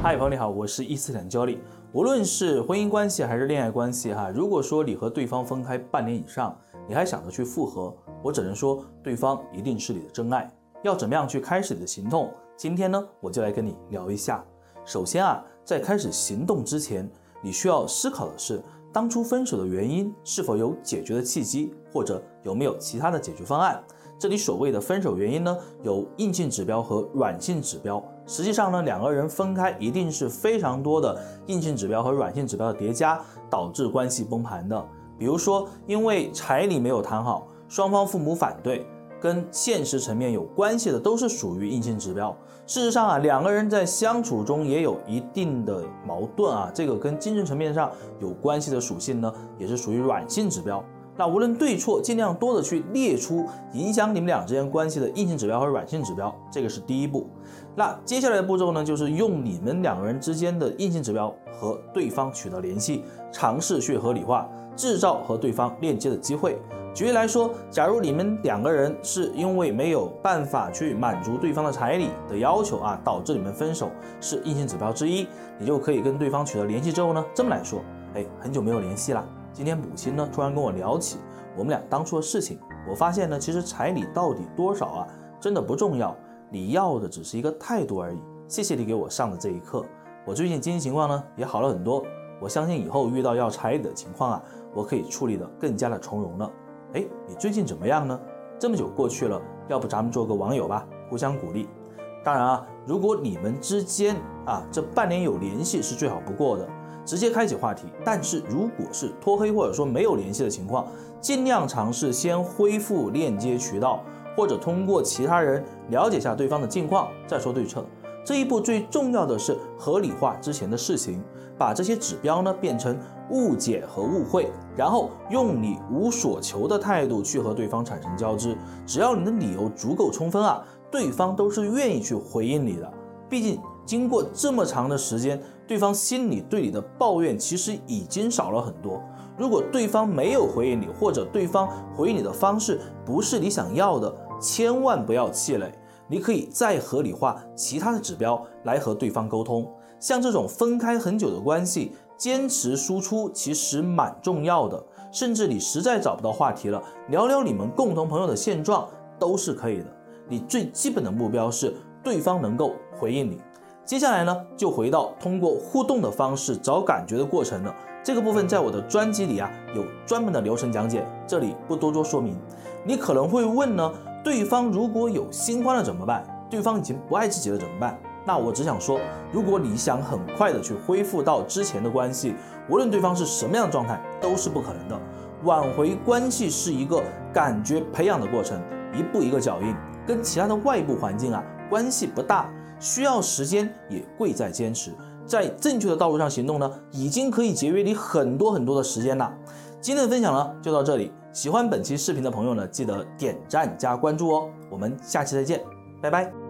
嗨，朋友你好，我是伊斯坦教练。无论是婚姻关系还是恋爱关系，哈，如果说你和对方分开半年以上，你还想着去复合，我只能说对方一定是你的真爱。要怎么样去开始你的行动？今天呢，我就来跟你聊一下。首先啊，在开始行动之前，你需要思考的是，当初分手的原因是否有解决的契机，或者有没有其他的解决方案。这里所谓的分手原因呢，有硬性指标和软性指标。实际上呢，两个人分开一定是非常多的硬性指标和软性指标的叠加导致关系崩盘的。比如说，因为彩礼没有谈好，双方父母反对，跟现实层面有关系的都是属于硬性指标。事实上啊，两个人在相处中也有一定的矛盾啊，这个跟精神层面上有关系的属性呢，也是属于软性指标。那无论对错，尽量多的去列出影响你们俩之间关系的硬性指标和软性指标，这个是第一步。那接下来的步骤呢，就是用你们两个人之间的硬性指标和对方取得联系，尝试去合理化，制造和对方链接的机会。举例来说，假如你们两个人是因为没有办法去满足对方的彩礼的要求啊，导致你们分手，是硬性指标之一，你就可以跟对方取得联系之后呢，这么来说，哎，很久没有联系了。今天母亲呢突然跟我聊起我们俩当初的事情，我发现呢其实彩礼到底多少啊真的不重要，你要的只是一个态度而已。谢谢你给我上的这一课，我最近经济情况呢也好了很多，我相信以后遇到要彩礼的情况啊，我可以处理的更加的从容了。哎，你最近怎么样呢？这么久过去了，要不咱们做个网友吧，互相鼓励。当然啊，如果你们之间啊这半年有联系是最好不过的。直接开启话题，但是如果是拖黑或者说没有联系的情况，尽量尝试先恢复链接渠道，或者通过其他人了解下对方的近况，再说对策。这一步最重要的是合理化之前的事情，把这些指标呢变成误解和误会，然后用你无所求的态度去和对方产生交织。只要你的理由足够充分啊，对方都是愿意去回应你的。毕竟经过这么长的时间。对方心里对你的抱怨其实已经少了很多。如果对方没有回应你，或者对方回应你的方式不是你想要的，千万不要气馁。你可以再合理化其他的指标来和对方沟通。像这种分开很久的关系，坚持输出其实蛮重要的。甚至你实在找不到话题了，聊聊你们共同朋友的现状都是可以的。你最基本的目标是对方能够回应你。接下来呢，就回到通过互动的方式找感觉的过程了。这个部分在我的专辑里啊有专门的流程讲解，这里不多做说明。你可能会问呢，对方如果有新欢了怎么办？对方已经不爱自己了怎么办？那我只想说，如果你想很快的去恢复到之前的关系，无论对方是什么样的状态，都是不可能的。挽回关系是一个感觉培养的过程，一步一个脚印，跟其他的外部环境啊关系不大。需要时间，也贵在坚持。在正确的道路上行动呢，已经可以节约你很多很多的时间了。今天的分享呢，就到这里。喜欢本期视频的朋友呢，记得点赞加关注哦。我们下期再见，拜拜。